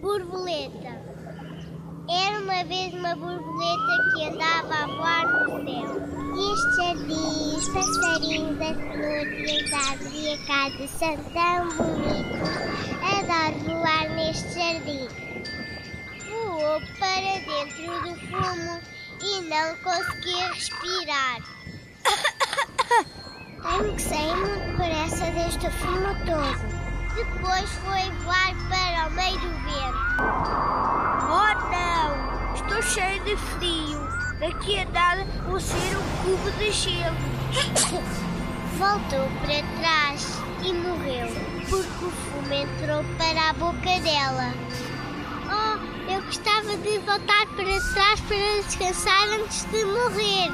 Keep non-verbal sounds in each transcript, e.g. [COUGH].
Borboleta. Era uma vez uma borboleta que andava a voar no céu. E os passarinhos, as flores e as árvores a casa tão bonitos. Adoro voar neste jardim. Voou para dentro do fumo e não conseguia respirar. [COUGHS] Tenho que sair muito depressa deste fumo todo. Depois foi voar para o meio do cheio de frio. Daqui a nada vou ser um cubo de gelo. Voltou para trás e morreu, porque o fumo entrou para a boca dela. Oh, eu gostava de voltar para trás para descansar antes de morrer.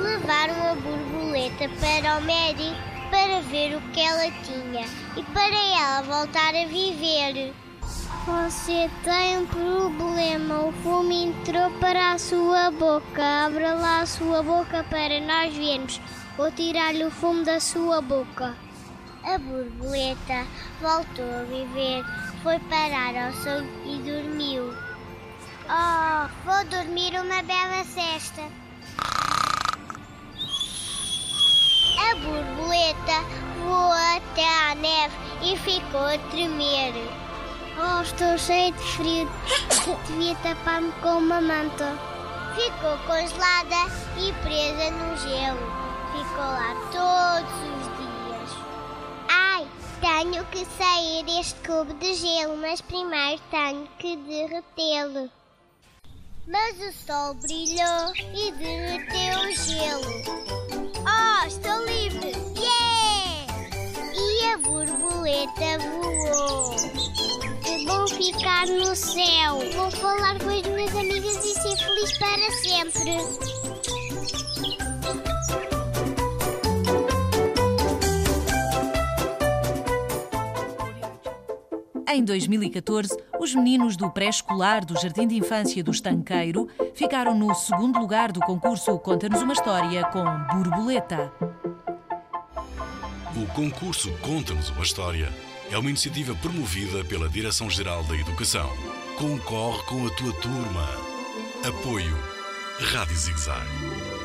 Levaram a borboleta para o médico para ver o que ela tinha e para ela voltar a viver. Você tem um problema. O fumo entrou para a sua boca. Abra lá a sua boca para nós vermos. Vou tirar-lhe o fumo da sua boca. A borboleta voltou a viver, foi parar ao sonho e dormiu. Oh, vou dormir uma bela cesta. A borboleta voou até à neve e ficou a tremer. Oh, estou cheio de frio. [COUGHS] Devia tapar-me com uma manta. Ficou congelada e presa no gelo. Ficou lá todos os dias. Ai, tenho que sair deste cubo de gelo, mas primeiro tenho que derretê-lo. Mas o sol brilhou e derreteu o gelo. Oh, estou livre! Yeah! E a borboleta voou. Ficar no céu. Vou falar com as minhas amigas e ser feliz para sempre. Em 2014, os meninos do pré-escolar do Jardim de Infância do Estanqueiro ficaram no segundo lugar do concurso Conta-nos uma História com Borboleta. O concurso Conta-nos uma História é uma iniciativa promovida pela Direção-Geral da Educação. Concorre com a tua turma. Apoio Rádio Zigzag.